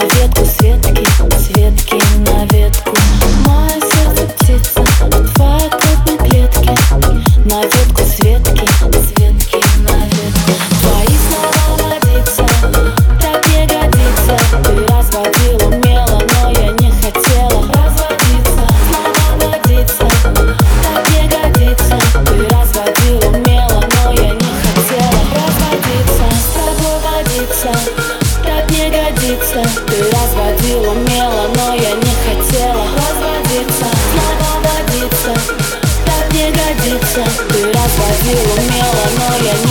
на Ты разводил умело, но я не хотела Разводиться, снова водиться Так не годится. Ты разводил умело, но я не